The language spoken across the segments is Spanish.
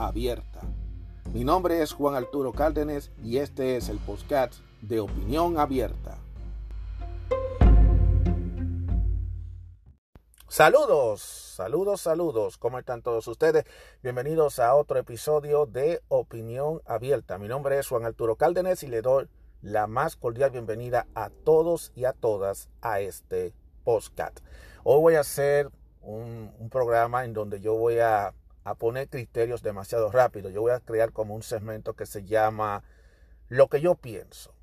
abierta. Mi nombre es Juan Arturo Cárdenas y este es el podcast de Opinión Abierta. Saludos, saludos, saludos. ¿Cómo están todos ustedes? Bienvenidos a otro episodio de Opinión Abierta. Mi nombre es Juan Arturo Cárdenas y le doy la más cordial bienvenida a todos y a todas a este podcast. Hoy voy a hacer un, un programa en donde yo voy a a poner criterios demasiado rápido. Yo voy a crear como un segmento que se llama Lo que yo pienso.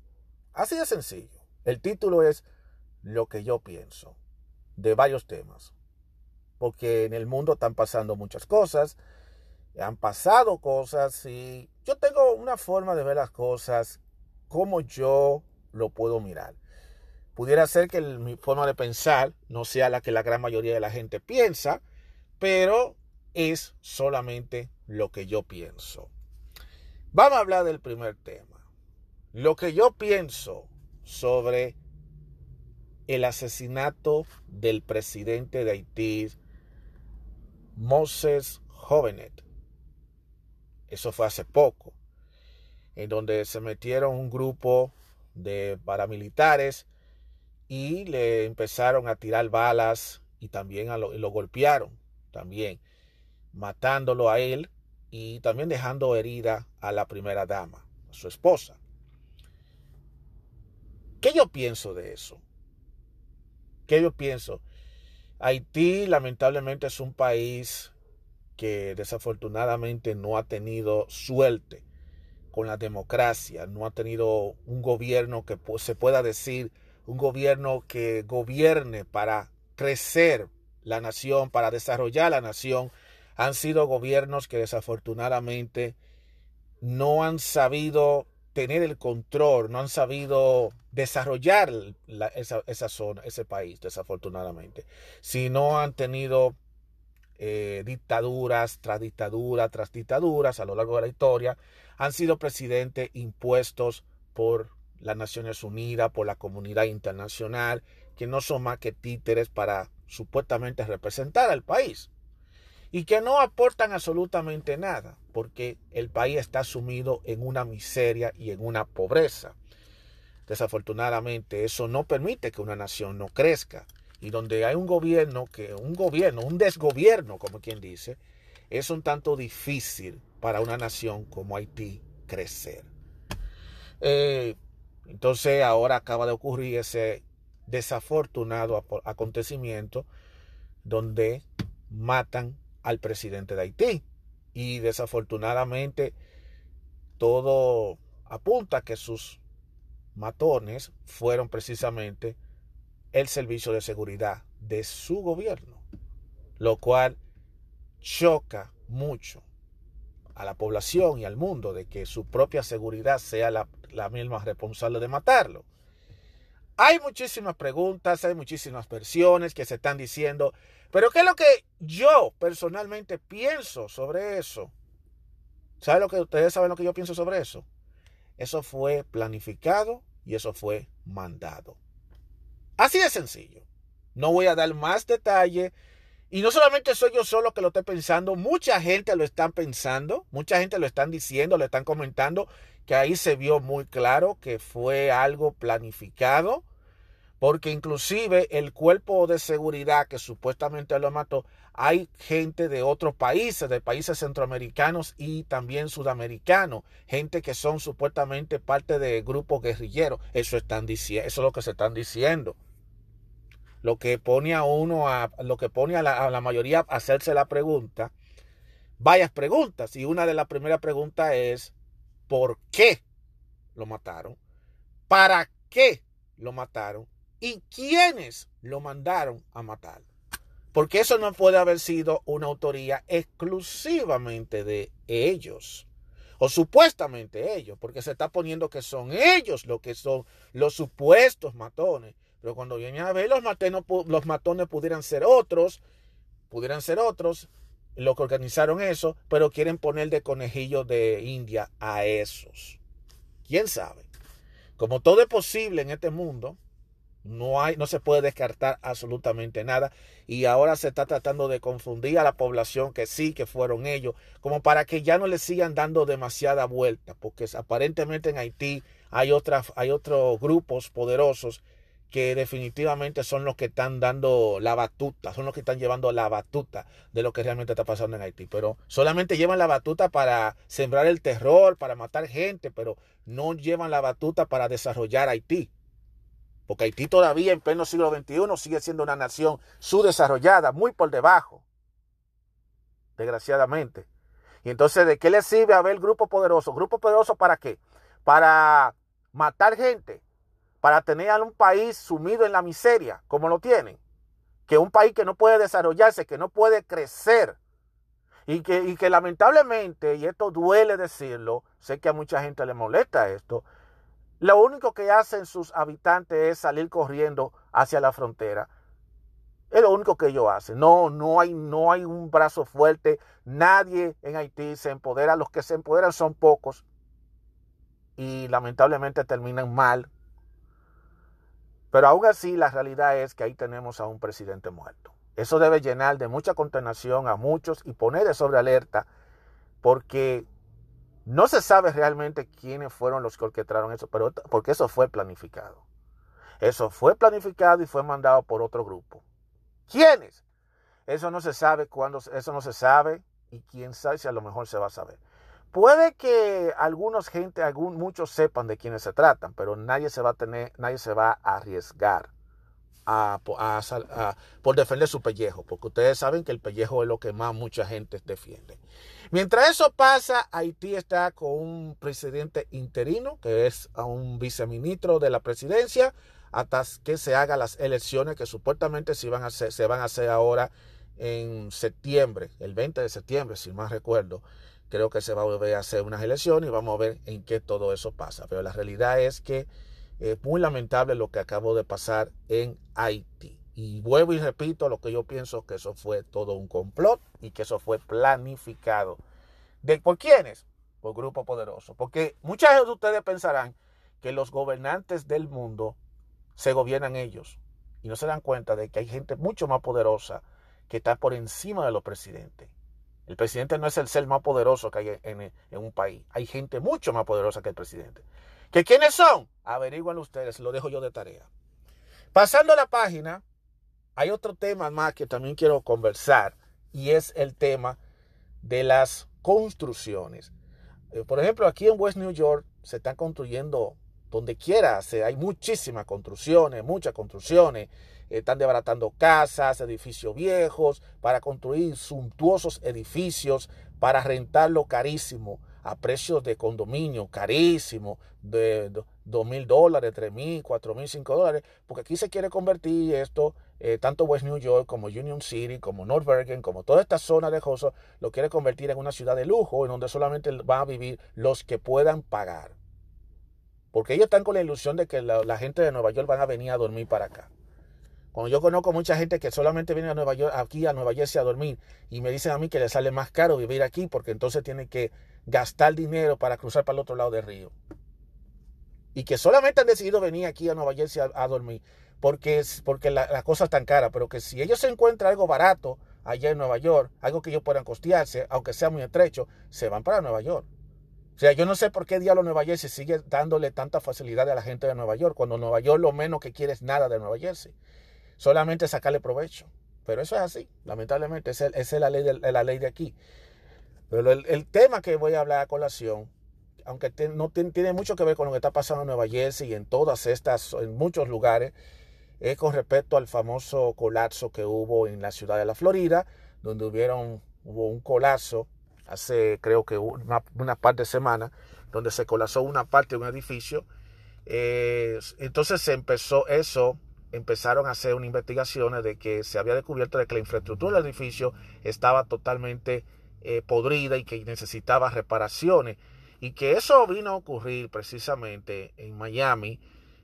Así de sencillo. El título es Lo que yo pienso de varios temas. Porque en el mundo están pasando muchas cosas. Han pasado cosas y yo tengo una forma de ver las cosas como yo lo puedo mirar. Pudiera ser que mi forma de pensar no sea la que la gran mayoría de la gente piensa, pero es solamente lo que yo pienso. Vamos a hablar del primer tema. Lo que yo pienso sobre el asesinato del presidente de Haití, Moses Jovenet. Eso fue hace poco, en donde se metieron un grupo de paramilitares y le empezaron a tirar balas y también lo, lo golpearon también matándolo a él y también dejando herida a la primera dama, a su esposa. ¿Qué yo pienso de eso? ¿Qué yo pienso? Haití lamentablemente es un país que desafortunadamente no ha tenido suerte con la democracia, no ha tenido un gobierno que se pueda decir, un gobierno que gobierne para crecer la nación, para desarrollar la nación, han sido gobiernos que desafortunadamente no han sabido tener el control, no han sabido desarrollar esa, zona, ese país, desafortunadamente. Si no han tenido eh, dictaduras tras dictaduras tras dictaduras a lo largo de la historia, han sido presidentes impuestos por las Naciones Unidas, por la comunidad internacional, que no son más que títeres para supuestamente representar al país y que no aportan absolutamente nada, porque el país está sumido en una miseria y en una pobreza. Desafortunadamente, eso no permite que una nación no crezca. Y donde hay un gobierno, que un gobierno, un desgobierno, como quien dice, es un tanto difícil para una nación como Haití crecer. Eh, entonces ahora acaba de ocurrir ese desafortunado acontecimiento donde matan al presidente de Haití. Y desafortunadamente todo apunta que sus matones fueron precisamente el servicio de seguridad de su gobierno, lo cual choca mucho a la población y al mundo de que su propia seguridad sea la, la misma responsable de matarlo. Hay muchísimas preguntas, hay muchísimas versiones que se están diciendo, pero ¿qué es lo que yo personalmente pienso sobre eso? ¿Saben lo que ustedes saben lo que yo pienso sobre eso? Eso fue planificado y eso fue mandado. Así de sencillo. No voy a dar más detalle. Y no solamente soy yo solo que lo estoy pensando, mucha gente lo está pensando, mucha gente lo están diciendo, lo están comentando, que ahí se vio muy claro que fue algo planificado porque inclusive el cuerpo de seguridad que supuestamente lo mató, hay gente de otros países, de países centroamericanos y también sudamericanos, gente que son supuestamente parte de grupos guerrilleros. Eso están eso es lo que se están diciendo. Lo que pone a uno a lo que pone a la, a la mayoría a hacerse la pregunta, varias preguntas. Y una de las primeras preguntas es ¿por qué lo mataron? ¿Para qué lo mataron? Y quiénes lo mandaron a matar. Porque eso no puede haber sido una autoría exclusivamente de ellos. o supuestamente ellos, porque se está poniendo que son ellos los que son los supuestos matones. Pero cuando viene a ver, los, los matones pudieran ser otros, pudieran ser otros, los que organizaron eso, pero quieren poner de conejillo de India a esos. ¿Quién sabe? Como todo es posible en este mundo, no, hay, no se puede descartar absolutamente nada. Y ahora se está tratando de confundir a la población que sí, que fueron ellos, como para que ya no le sigan dando demasiada vuelta, porque aparentemente en Haití hay, otras, hay otros grupos poderosos que definitivamente son los que están dando la batuta, son los que están llevando la batuta de lo que realmente está pasando en Haití. Pero solamente llevan la batuta para sembrar el terror, para matar gente, pero no llevan la batuta para desarrollar Haití. Porque Haití todavía en pleno siglo XXI sigue siendo una nación subdesarrollada, muy por debajo, desgraciadamente. Y entonces, ¿de qué le sirve haber grupo poderoso? ¿Grupo poderoso para qué? Para matar gente, para tener a un país sumido en la miseria, como lo tienen. Que un país que no puede desarrollarse, que no puede crecer. Y que, y que lamentablemente, y esto duele decirlo, sé que a mucha gente le molesta esto, lo único que hacen sus habitantes es salir corriendo hacia la frontera. Es lo único que ellos hacen. No, no hay, no hay un brazo fuerte. Nadie en Haití se empodera. Los que se empoderan son pocos. Y lamentablemente terminan mal. Pero aún así la realidad es que ahí tenemos a un presidente muerto. Eso debe llenar de mucha consternación a muchos y poner de sobre alerta porque no se sabe realmente quiénes fueron los que orquestaron eso, pero porque eso fue planificado. Eso fue planificado y fue mandado por otro grupo. ¿Quiénes? Eso no se sabe cuándo, eso no se sabe y quién sabe si a lo mejor se va a saber. Puede que algunos gente, algún, muchos sepan de quiénes se tratan, pero nadie se va a tener, nadie se va a arriesgar a, por defender su pellejo, porque ustedes saben que el pellejo es lo que más mucha gente defiende. Mientras eso pasa, Haití está con un presidente interino, que es un viceministro de la presidencia, hasta que se hagan las elecciones que supuestamente se van a hacer, se van a hacer ahora en septiembre, el 20 de septiembre, si más recuerdo. Creo que se va a volver a hacer unas elecciones y vamos a ver en qué todo eso pasa. Pero la realidad es que es muy lamentable lo que acabó de pasar en Haití. Y vuelvo y repito lo que yo pienso que eso fue todo un complot y que eso fue planificado. ¿De por quiénes? Por grupo poderoso. Porque muchas de ustedes pensarán que los gobernantes del mundo se gobiernan ellos y no se dan cuenta de que hay gente mucho más poderosa que está por encima de los presidentes. El presidente no es el ser más poderoso que hay en, en un país. Hay gente mucho más poderosa que el presidente. ¿Que quiénes son? Averigüen ustedes, lo dejo yo de tarea. Pasando a la página, hay otro tema más que también quiero conversar y es el tema de las construcciones. Eh, por ejemplo, aquí en West New York se están construyendo donde quiera, hay muchísimas construcciones, muchas construcciones. Están desbaratando casas, edificios viejos, para construir suntuosos edificios, para rentarlo carísimo a precios de condominio carísimo, de dos mil dólares, tres mil, cuatro mil, cinco dólares, porque aquí se quiere convertir esto, eh, tanto West New York como Union City, como North Bergen, como toda esta zona de Joso, lo quiere convertir en una ciudad de lujo, en donde solamente van a vivir los que puedan pagar. Porque ellos están con la ilusión de que la, la gente de Nueva York van a venir a dormir para acá. Cuando yo conozco mucha gente que solamente viene a Nueva York, aquí a Nueva Jersey a dormir y me dicen a mí que les sale más caro vivir aquí porque entonces tienen que gastar dinero para cruzar para el otro lado del río. Y que solamente han decidido venir aquí a Nueva Jersey a, dormir porque, porque la, cosa es tan cara. Pero que si ellos se encuentran algo barato allá en Nueva York, algo que ellos puedan costearse, aunque sea muy estrecho, se van para Nueva York. O sea, yo no sé por qué diablo Nueva Jersey sigue dándole tanta facilidad a la gente de Nueva York, cuando Nueva York lo menos que quiere es nada de Nueva Jersey. Solamente sacarle provecho. Pero eso es así, lamentablemente, esa es la ley de, la ley de aquí. Pero el, tema que voy a hablar a colación, aunque no tiene mucho que ver con lo que está pasando en Nueva Jersey y en todas estas, en muchos lugares, es con respecto al famoso colapso que hubo en la ciudad de la Florida, donde hubieron, hubo un colapso hace creo que una, una par de semanas, donde se colapsó una parte de un edificio. Eh, entonces se empezó eso, empezaron a hacer una investigaciones de que se había descubierto de que la infraestructura del edificio estaba totalmente eh, podrida y que necesitaba reparaciones. Y que eso vino a ocurrir precisamente en Miami,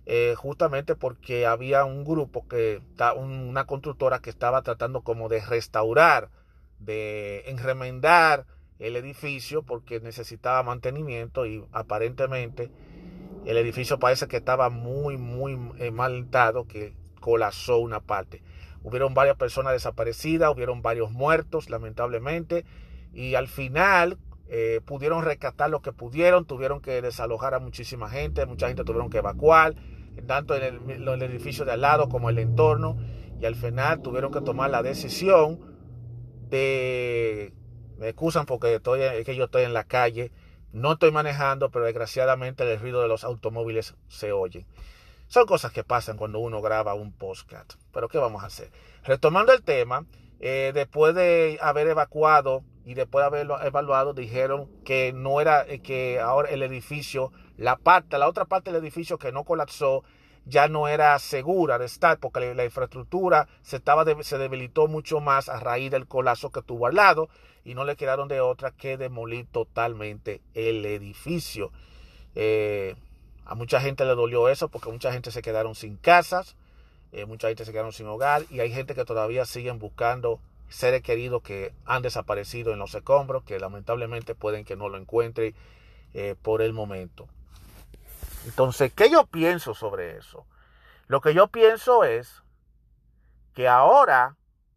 eh, justamente porque había un grupo que, una constructora que estaba tratando como de restaurar, de enremendar el edificio porque necesitaba mantenimiento y aparentemente el edificio parece que estaba muy, muy eh, mal estado, que colapsó una parte. Hubieron varias personas desaparecidas, hubieron varios muertos, lamentablemente, y al final eh, pudieron rescatar lo que pudieron, tuvieron que desalojar a muchísima gente, mucha gente tuvieron que evacuar, tanto en el, edificio de al lado como el entorno, y al final tuvieron que tomar la decisión de, me excusan porque estoy, es que yo estoy en la calle, no estoy manejando, pero desgraciadamente el ruido de los automóviles se oye. Son cosas que pasan cuando uno graba un postcat. Pero ¿qué vamos a hacer? Retomando el tema, eh, después de haber evacuado y después de haberlo evaluado, dijeron que no era, eh, que ahora el edificio, la parte, la otra parte del edificio que no colapsó, ya no era segura de estar porque la, infraestructura se, estaba se debilitó mucho más a raíz del colapso que tuvo al lado y no le quedaron de otra que demolir totalmente el edificio. Eh, a mucha gente le dolió eso porque mucha gente se quedaron sin casas, eh, mucha gente se quedaron sin hogar y hay gente que todavía siguen buscando seres queridos que han desaparecido en los escombros, que lamentablemente pueden que no lo encuentren eh, por el momento. Entonces, ¿qué yo pienso sobre eso? Lo que yo pienso es que ahora,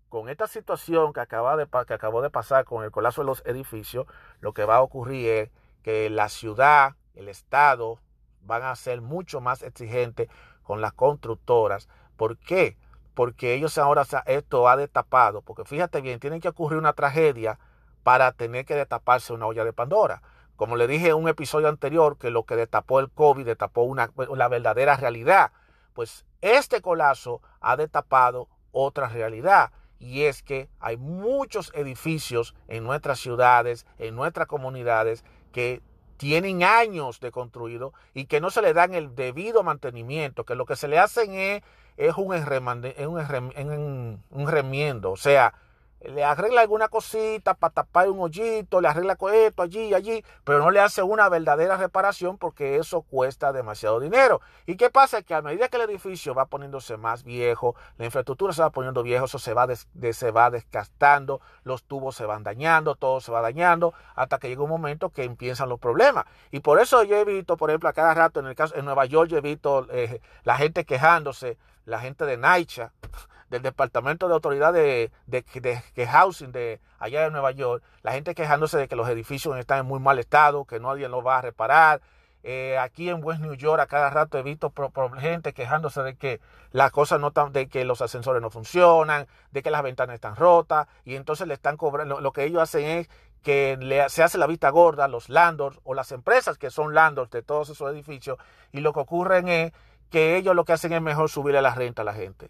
con esta situación que, acaba de, que acabó de pasar con el colapso de los edificios, lo que va a ocurrir es que la ciudad, el Estado, van a ser mucho más exigentes con las constructoras. ¿Por qué? Porque ellos ahora esto ha destapado, porque fíjate bien, tiene que ocurrir una tragedia para tener que destaparse una olla de Pandora. Como le dije en un episodio anterior, que lo que destapó el COVID destapó una, la verdadera realidad. Pues este colapso ha destapado otra realidad. Y es que hay muchos edificios en nuestras ciudades, en nuestras comunidades, que tienen años de construido y que no se le dan el debido mantenimiento, que lo que se le hacen es, es un, un, un remiendo. O sea, le arregla alguna cosita para tapar un hoyito, le arregla esto allí, allí, pero no le hace una verdadera reparación porque eso cuesta demasiado dinero. ¿Y qué pasa? Que a medida que el edificio va poniéndose más viejo, la infraestructura se va poniendo viejo, eso se va, se va desgastando, los tubos se van dañando, todo se va dañando, hasta que llega un momento que empiezan los problemas. Y por eso yo he visto, por ejemplo, a cada rato en el caso en Nueva York, yo he visto eh, la gente quejándose, la gente de Naicha del Departamento de Autoridad de, de, Housing de allá de Nueva York, la gente quejándose de que los edificios están en muy mal estado, que nadie los va a reparar. Eh, aquí en West New York a cada rato he visto gente quejándose de que las cosas no están, de que los ascensores no funcionan, de que las ventanas están rotas y entonces le están cobrando, lo, que ellos hacen es que le, se hace la vista gorda a los landlords o las empresas que son landlords de todos esos edificios y lo que ocurre es que ellos lo que hacen es mejor subirle la renta a la gente.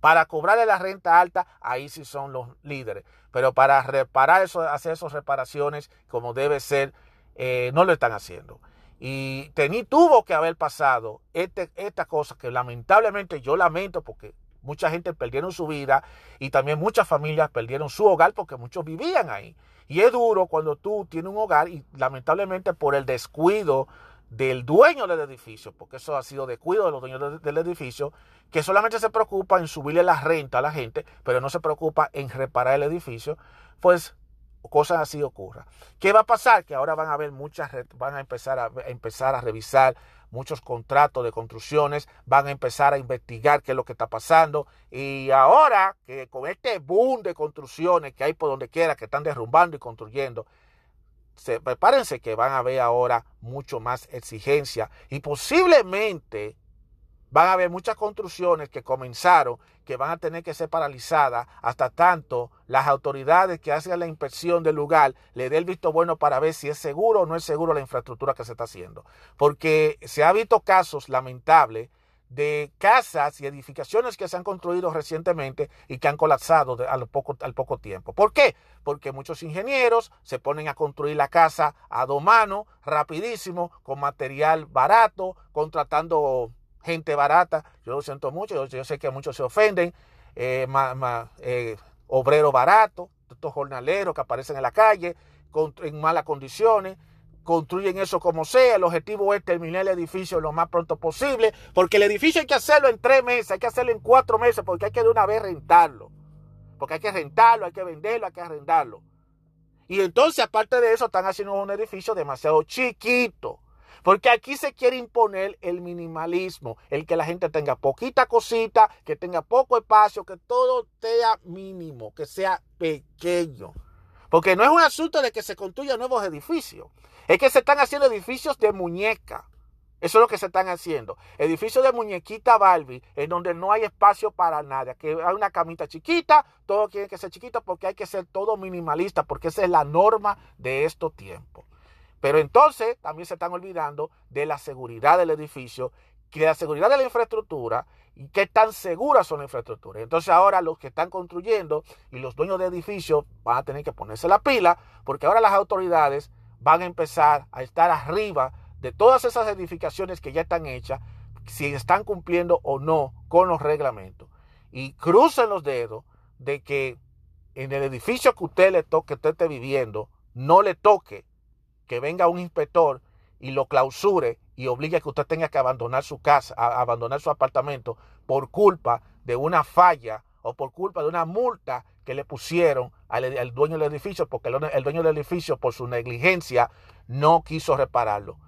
Para cobrarle la renta alta, ahí sí son los líderes. Pero para reparar eso, hacer esas reparaciones como debe ser, eh, no lo están haciendo. Y tení, tuvo que haber pasado este, esta cosa que lamentablemente yo lamento porque mucha gente perdieron su vida y también muchas familias perdieron su hogar porque muchos vivían ahí. Y es duro cuando tú tienes un hogar y lamentablemente por el descuido del dueño del edificio, porque eso ha sido descuido de los dueños del edificio, que solamente se preocupa en subirle la renta a la gente, pero no se preocupa en reparar el edificio, pues cosas así ocurran. ¿Qué va a pasar? Que ahora van a haber muchas, van a empezar a, empezar a revisar muchos contratos de construcciones, van a empezar a investigar qué es lo que está pasando. Y ahora que con este boom de construcciones que hay por donde quiera, que están derrumbando y construyendo, se, prepárense que van a ver ahora mucho más exigencia y posiblemente van a haber muchas construcciones que comenzaron que van a tener que ser paralizadas hasta tanto las autoridades que hacen la inspección del lugar le den el visto bueno para ver si es seguro o no es seguro la infraestructura que se está haciendo. Porque se ha visto casos lamentables de casas y edificaciones que se han construido recientemente y que han colapsado al, poco, al poco tiempo. ¿Por qué? Porque muchos ingenieros se ponen a construir la casa a dos rapidísimo, con material barato, contratando gente barata. Yo lo siento mucho, yo, sé que muchos se ofenden, eh, eh, obrero barato, estos jornaleros que aparecen en la calle en malas condiciones, construyen eso como sea. El objetivo es terminar el edificio lo más pronto posible, porque el edificio hay que hacerlo en tres meses, hay que hacerlo en cuatro meses, porque hay que de una vez rentarlo. Porque hay que rentarlo, hay que venderlo, hay que arrendarlo. Y entonces, aparte de eso, están haciendo un edificio demasiado chiquito. Porque aquí se quiere imponer el minimalismo, el que la gente tenga poquita cosita, que tenga poco espacio, que todo sea mínimo, que sea pequeño. Porque no es un asunto de que se construyan nuevos edificios. Es que se están haciendo edificios de muñeca. Eso es lo que se están haciendo. Edificios de muñequita Barbie, en donde no hay espacio para nada. Que hay una camita chiquita, todo tiene que ser chiquito porque hay que ser todo minimalista, porque esa es la norma de estos tiempos. Pero entonces también se están olvidando de la seguridad del edificio, de la seguridad de la infraestructura y qué tan seguras son las infraestructuras. Entonces ahora los que están construyendo y los dueños de edificios van a tener que ponerse la pila porque ahora las autoridades van a empezar a estar arriba de todas esas edificaciones que ya están hechas, si están cumpliendo o no con los reglamentos. Y crucen los dedos de que en el edificio que usted le toque, usted esté viviendo, no le toque que venga un inspector y lo clausure y obligue a que usted tenga que abandonar su casa, abandonar su apartamento por culpa de una falla o por culpa de una multa que le pusieron al, dueño del edificio, porque el, dueño del edificio por su negligencia no quiso repararlo.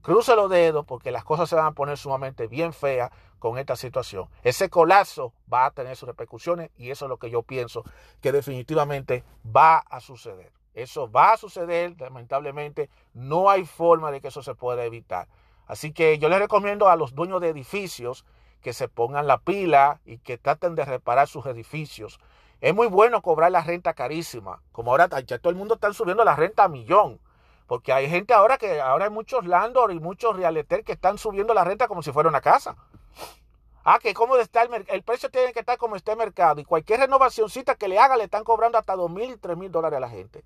Cruce los dedos porque las cosas se van a poner sumamente bien feas con esta situación. Ese colapso va a tener sus repercusiones y eso es lo que yo pienso que definitivamente va a suceder. Eso va a suceder, lamentablemente, no hay forma de que eso se pueda evitar. Así que yo les recomiendo a los dueños de edificios que se pongan la pila y que traten de reparar sus edificios. Es muy bueno cobrar la renta carísima, como ahora ya todo el mundo está subiendo la renta a millón, porque hay gente ahora que ahora hay muchos landlords y muchos realtor que están subiendo la renta como si fuera una casa. Ah, que cómo está el, el precio tiene que estar como está el mercado y cualquier renovacióncita que le haga le están cobrando hasta dos mil tres mil dólares a la gente.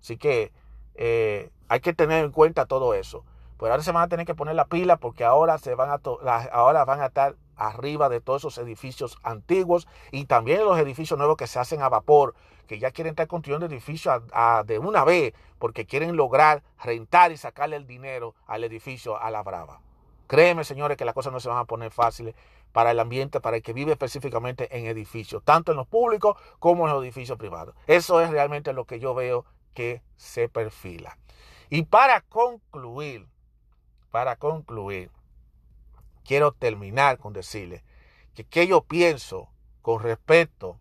Así que eh, hay que tener en cuenta todo eso. Pero ahora se van a tener que poner la pila porque ahora, se van a ahora van a estar arriba de todos esos edificios antiguos y también los edificios nuevos que se hacen a vapor, que ya quieren estar construyendo edificios de una vez porque quieren lograr rentar y sacarle el dinero al edificio a la brava. Créeme, señores, que las cosas no se van a poner fáciles para el ambiente, para el que vive específicamente en edificios, tanto en los públicos como en los edificios privados. Eso es realmente lo que yo veo que se perfila. Y para concluir, para concluir, quiero terminar con decirle que qué yo pienso con respecto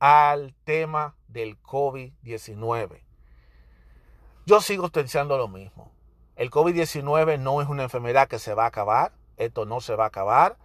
al tema del COVID-19. Yo sigo pensando lo mismo. El COVID-19 no es una enfermedad que se va a acabar. Esto no se va a acabar.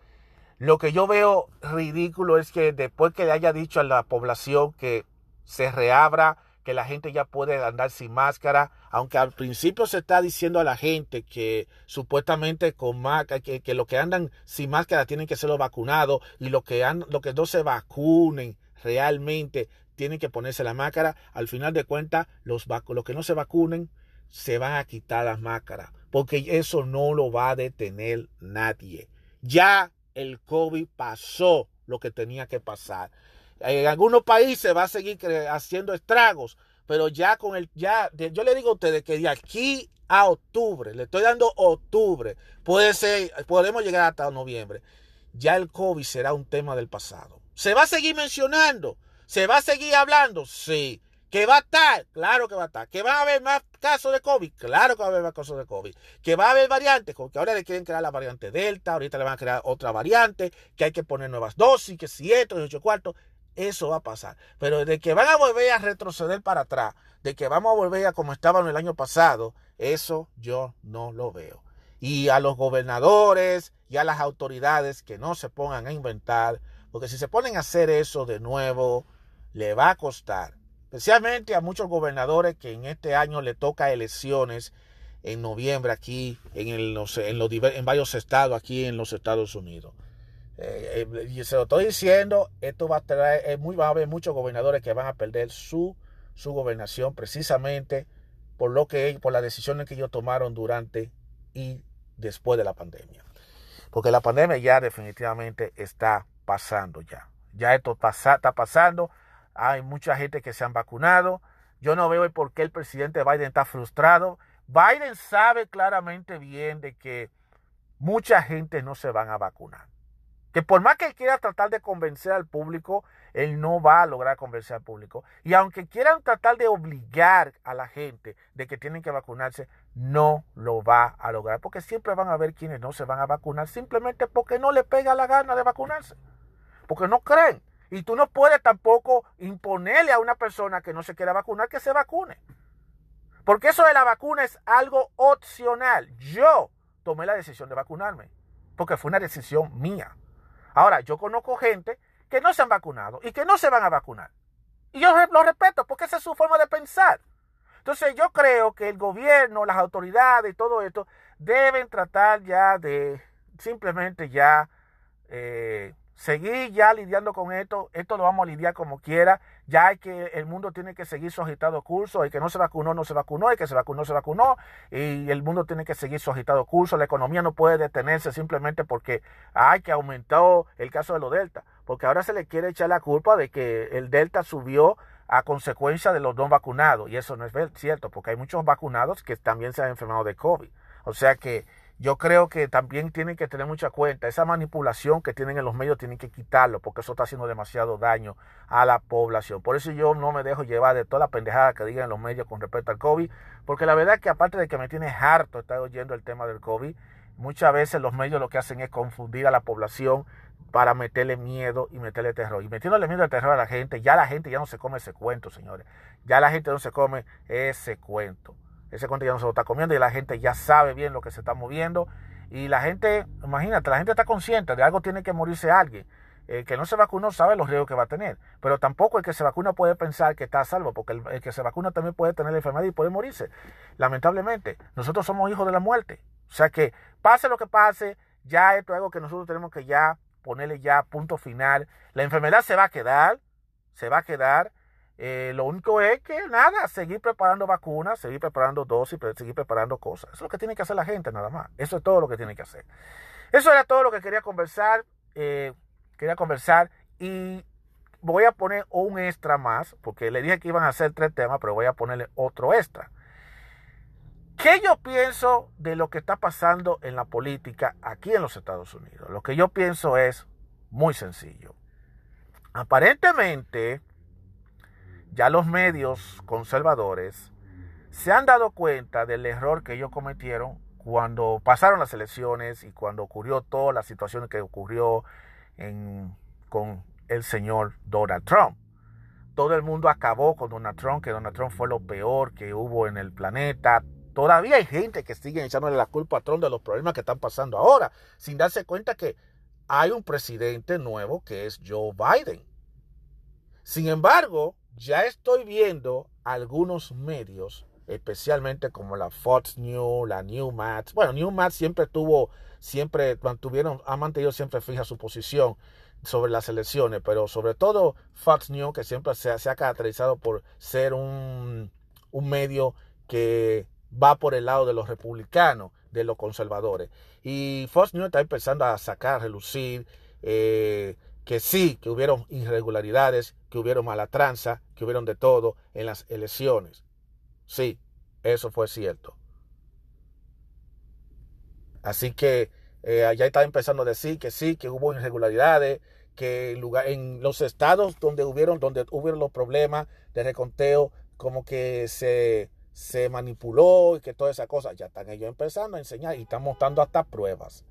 Lo que yo veo ridículo es que después que le haya dicho a la población que se reabra que la gente ya puede andar sin máscara, aunque al principio se está diciendo a la gente que supuestamente con máscara, que, que los que andan sin máscara tienen que ser los vacunados y los que, lo que no se vacunen realmente tienen que ponerse la máscara, al final de cuentas los, los que no se vacunen se van a quitar las máscaras, porque eso no lo va a detener nadie. Ya el COVID pasó lo que tenía que pasar. En algunos países va a seguir haciendo estragos, pero ya con el, ya, yo le digo a ustedes que de aquí a octubre, le estoy dando octubre, puede ser, podemos llegar hasta noviembre, ya el COVID será un tema del pasado. ¿Se va a seguir mencionando? ¿Se va a seguir hablando? Sí. ¿Que va a estar? Claro que va a estar. ¿Que va a haber más casos de COVID? Claro que va a haber más casos de COVID. ¿Que va a haber variantes? Porque ahora le quieren crear la variante Delta, ahorita le van a crear otra variante, que hay que poner nuevas dosis, que siete, ocho cuartos. Eso va a pasar. Pero de que van a volver a retroceder para atrás, de que vamos a volver a como estaban el año pasado, eso yo no lo veo. Y a los gobernadores y a las autoridades que no se pongan a inventar, porque si se ponen a hacer eso de nuevo, le va a costar. Especialmente a muchos gobernadores que en este año le toca elecciones en noviembre aquí en, en, en varios estados aquí en los Estados Unidos. Eh, eh, y se lo estoy diciendo, esto va a traer, muy, va a haber muchos gobernadores que van a perder su, su gobernación precisamente por lo que por las decisiones que ellos tomaron durante y después de la pandemia. Porque la pandemia ya definitivamente está pasando ya. Ya esto está pasando. Hay mucha gente que se han vacunado. Yo no veo por qué el presidente Biden está frustrado. Biden sabe claramente bien de que mucha gente no se van a vacunar. Que por más que quiera tratar de convencer al público, él no va a lograr convencer al público. Y aunque quieran tratar de obligar a la gente de que tienen que vacunarse, no lo va a lograr. Porque siempre van a haber quienes no se van a vacunar simplemente porque no le pega la gana de vacunarse. Porque no creen. Y tú no puedes tampoco imponerle a una persona que no se quiera vacunar que se vacune. Porque eso de la vacuna es algo opcional. Yo tomé la decisión de vacunarme. Porque fue una decisión mía. Ahora, yo conozco gente que no se han vacunado y que no se van a vacunar. Y yo lo respeto porque esa es su forma de pensar. Entonces yo creo que el gobierno, las autoridades y todo esto deben tratar ya de simplemente ya eh, seguir ya lidiando con esto, esto lo vamos a lidiar como quiera, ya hay que, el mundo tiene que seguir su agitado curso, el que no se vacunó, no se vacunó, el que se vacunó, se vacunó, y el mundo tiene que seguir su agitado curso, la economía no puede detenerse simplemente porque hay que aumentó el caso de los delta, porque ahora se le quiere echar la culpa de que el delta subió a consecuencia de los no vacunados, y eso no es cierto, porque hay muchos vacunados que también se han enfermado de COVID, o sea que yo creo que también tienen que tener mucha cuenta. Esa manipulación que tienen en los medios tienen que quitarlo porque eso está haciendo demasiado daño a la población. Por eso yo no me dejo llevar de toda la pendejada que digan en los medios con respecto al COVID. Porque la verdad es que aparte de que me tiene harto estar oyendo el tema del COVID, muchas veces los medios lo que hacen es confundir a la población para meterle miedo y meterle terror. Y metiéndole miedo y terror a la gente, ya la gente ya no se come ese cuento, señores. Ya la gente no se come ese cuento. Ese cuento ya no se lo está comiendo y la gente ya sabe bien lo que se está moviendo. Y la gente, imagínate, la gente está consciente de algo tiene que morirse alguien. El que no se vacunó sabe los riesgos que va a tener. Pero tampoco el que se vacuna puede pensar que está a salvo, porque el, que se vacuna también puede tener la enfermedad y puede morirse. Lamentablemente, nosotros somos hijos de la muerte. O sea que pase lo que pase, ya esto es algo que nosotros tenemos que ya ponerle ya punto final. La enfermedad se va a quedar, se va a quedar. Eh, lo único es que nada, seguir preparando vacunas, seguir preparando dosis, seguir preparando cosas. Eso es lo que tiene que hacer la gente nada más. Eso es todo lo que tiene que hacer. Eso era todo lo que quería conversar. Eh, quería conversar y voy a poner un extra más, porque le dije que iban a hacer tres temas, pero voy a ponerle otro extra. ¿Qué yo pienso de lo que está pasando en la política aquí en los Estados Unidos? Lo que yo pienso es muy sencillo. Aparentemente, ya los medios conservadores se han dado cuenta del error que ellos cometieron cuando pasaron las elecciones y cuando ocurrió toda la situación que ocurrió con el señor Donald Trump. Todo el mundo acabó con Donald Trump, que Donald Trump fue lo peor que hubo en el planeta. Todavía hay gente que sigue echándole la culpa a Trump de los problemas que están pasando ahora, sin darse cuenta que hay un presidente nuevo que es Joe Biden. Sin embargo, ya estoy viendo algunos medios, especialmente como la Fox News, la Newmat. Bueno, Newmat siempre tuvo, siempre mantuvieron, ha mantenido siempre fija su posición sobre las elecciones, pero sobre todo Fox News, que siempre se, ha caracterizado por ser un, medio que va por el lado de los republicanos, de los conservadores. Y Fox News está empezando a sacar, a relucir eh, que sí, que hubieron irregularidades, que hubieron mala tranza, que hubieron de todo en las elecciones. Sí, eso fue cierto. Así que eh, ya está empezando a decir que sí, que hubo irregularidades, que en, lugar, en los estados donde hubieron, donde hubieron los problemas de reconteo, como que se, se manipuló y que toda esa cosa, ya están ellos empezando a enseñar y están mostrando hasta pruebas.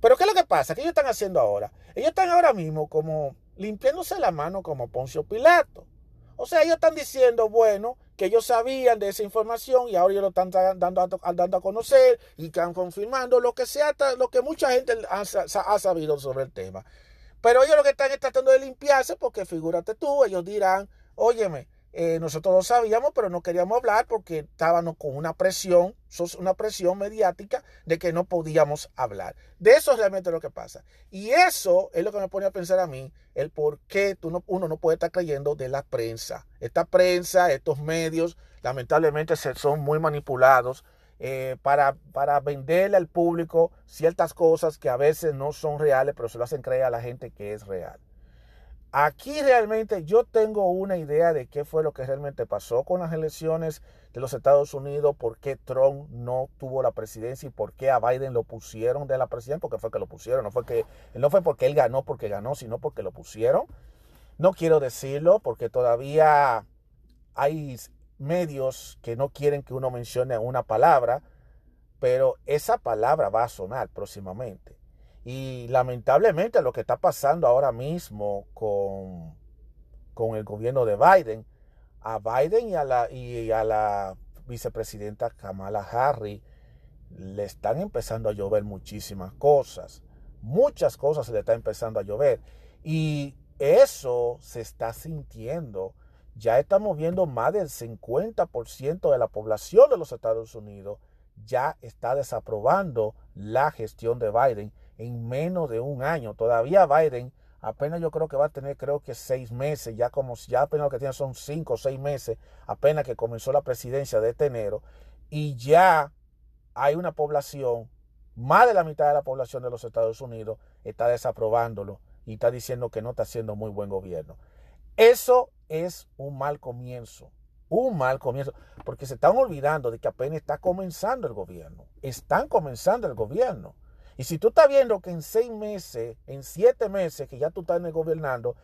Pero ¿qué es lo que pasa? ¿Qué ellos están haciendo ahora? Ellos están ahora mismo como limpiándose la mano como Poncio Pilato. O sea, ellos están diciendo, bueno, que ellos sabían de esa información y ahora ellos lo están dando a, dando a conocer y están confirmando lo que sea, lo que mucha gente ha, ha sabido sobre el tema. Pero ellos lo que están es tratando de limpiarse porque figúrate tú, ellos dirán, óyeme, eh, nosotros lo sabíamos, pero no queríamos hablar porque estábamos con una presión, una presión mediática de que no podíamos hablar. De eso es realmente lo que pasa. Y eso es lo que me pone a pensar a mí, el por qué uno no puede estar creyendo de la prensa. Esta prensa, estos medios, lamentablemente son muy manipulados eh, para, para venderle al público ciertas cosas que a veces no son reales, pero se lo hacen creer a la gente que es real. Aquí realmente yo tengo una idea de qué fue lo que realmente pasó con las elecciones de los Estados Unidos, por qué Trump no tuvo la presidencia y por qué a Biden lo pusieron de la presidencia, porque fue que lo pusieron, no fue que no fue porque él ganó porque ganó, sino porque lo pusieron. No quiero decirlo porque todavía hay medios que no quieren que uno mencione una palabra, pero esa palabra va a sonar próximamente. Y lamentablemente lo que está pasando ahora mismo con, con el gobierno de Biden, a Biden y a la, y a la vicepresidenta Kamala Harris le están empezando a llover muchísimas cosas. Muchas cosas se le están empezando a llover. Y eso se está sintiendo. Ya estamos viendo más del 50% de la población de los Estados Unidos ya está desaprobando la gestión de Biden en menos de un año. Todavía Biden apenas yo creo que va a tener creo que seis meses, ya como ya apenas lo que tiene son cinco o seis meses, apenas que comenzó la presidencia de este enero, y ya hay una población, más de la mitad de la población de los Estados Unidos está desaprobándolo y está diciendo que no está haciendo muy buen gobierno. Eso es un mal comienzo, un mal comienzo, porque se están olvidando de que apenas está comenzando el gobierno, están comenzando el gobierno. Y si tú estás viendo que en seis meses, en siete meses que ya tú estás gobernando,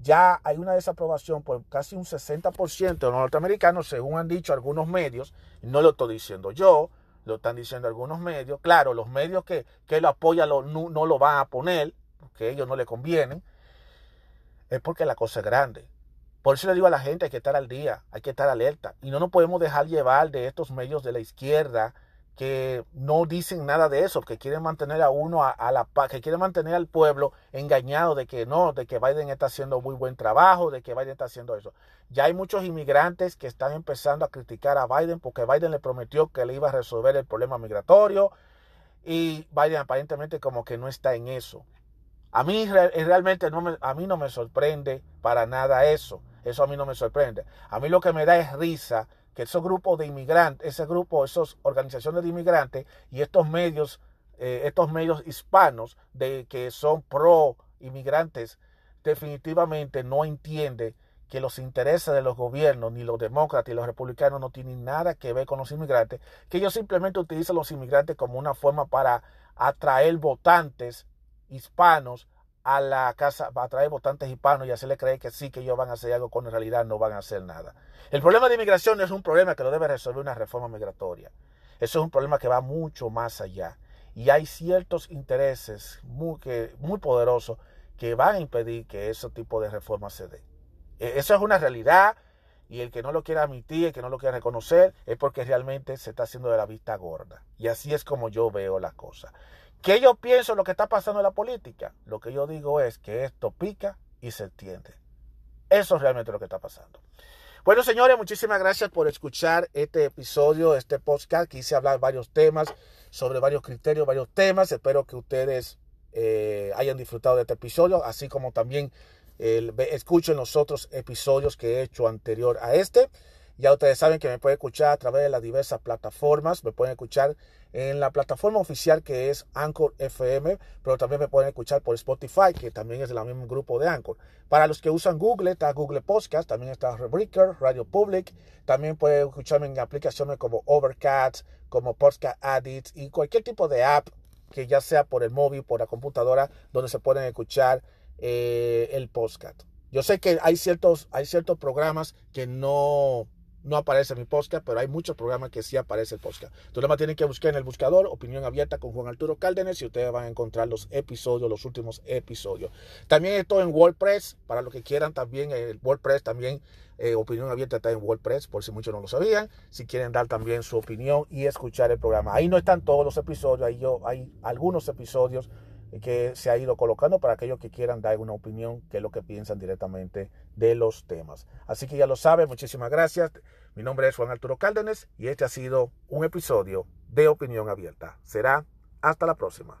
ya hay una desaprobación por casi un 60% de los norteamericanos, según han dicho algunos medios, no lo estoy diciendo yo, lo están diciendo algunos medios. Claro, los medios que, que lo apoyan no, no, lo van a poner, porque ellos no le convienen, es porque la cosa es grande. Por eso le digo a la gente, hay que estar al día, hay que estar alerta. Y no nos podemos dejar llevar de estos medios de la izquierda, que no dicen nada de eso, que quieren mantener a uno a, la paz, que quieren mantener al pueblo engañado de que no, de que Biden está haciendo muy buen trabajo, de que Biden está haciendo eso. Ya hay muchos inmigrantes que están empezando a criticar a Biden porque Biden le prometió que le iba a resolver el problema migratorio y Biden aparentemente como que no está en eso. A mí realmente no me, a mí no me sorprende para nada eso. Eso a mí no me sorprende. A mí lo que me da es risa que esos grupos de inmigrantes, ese grupo, esas organizaciones de inmigrantes y estos medios, eh, estos medios hispanos de que son pro inmigrantes, definitivamente no entiende que los intereses de los gobiernos, ni los demócratas y los republicanos no tienen nada que ver con los inmigrantes, que ellos simplemente utilizan los inmigrantes como una forma para atraer votantes hispanos a la casa, para atraer votantes hispanos y hacerle creer que sí, que ellos van a hacer algo cuando en realidad no van a hacer nada. El problema de inmigración es un problema que lo debe resolver una reforma migratoria. Eso es un problema que va mucho más allá. Y hay ciertos intereses muy, que, muy poderosos que van a impedir que ese tipo de reforma se dé. E, eso es una realidad y el que no lo quiera admitir, el que no lo quiera reconocer, es porque realmente se está haciendo de la vista gorda. Y así es como yo veo la cosa. ¿Qué yo pienso lo que está pasando en la política? Lo que yo digo es que esto pica y se entiende. Eso es realmente lo que está pasando. Bueno, señores, muchísimas gracias por escuchar este episodio, este podcast. Quise hablar varios temas, sobre varios criterios, varios temas. Espero que ustedes eh, hayan disfrutado de este episodio, así como también escuchen los otros episodios que he hecho anterior a este. Ya ustedes saben que me pueden escuchar a través de las diversas plataformas. Me pueden escuchar en la plataforma oficial que es Anchor FM, pero también me pueden escuchar por Spotify, que también es del mismo grupo de Anchor. Para los que usan Google, está Google Podcast, también está Rebreaker, Radio Public. También pueden escucharme en aplicaciones como Overcast, como Podcast Addict y cualquier tipo de app que ya sea por el móvil, por la computadora, donde se pueden escuchar eh, el podcast. Yo sé que hay ciertos, hay ciertos programas que no no aparece mi podcast, pero hay muchos programas que sí aparece el podcast. Tú nada más tienen que buscar en el buscador Opinión Abierta con Juan Arturo Cárdenas y ustedes van a encontrar los episodios, los últimos episodios. También estoy en WordPress, para los que quieran también, el WordPress también, eh, Opinión Abierta está en WordPress, por si muchos no lo sabían, si quieren dar también su opinión y escuchar el programa. Ahí no están todos los episodios, ahí yo, hay algunos episodios que se ha ido colocando para aquellos que quieran dar una opinión, que es lo que piensan directamente de los temas. Así que ya lo saben, muchísimas gracias. Mi nombre es Juan Arturo Cárdenas y este ha sido un episodio de Opinión Abierta. Será hasta la próxima.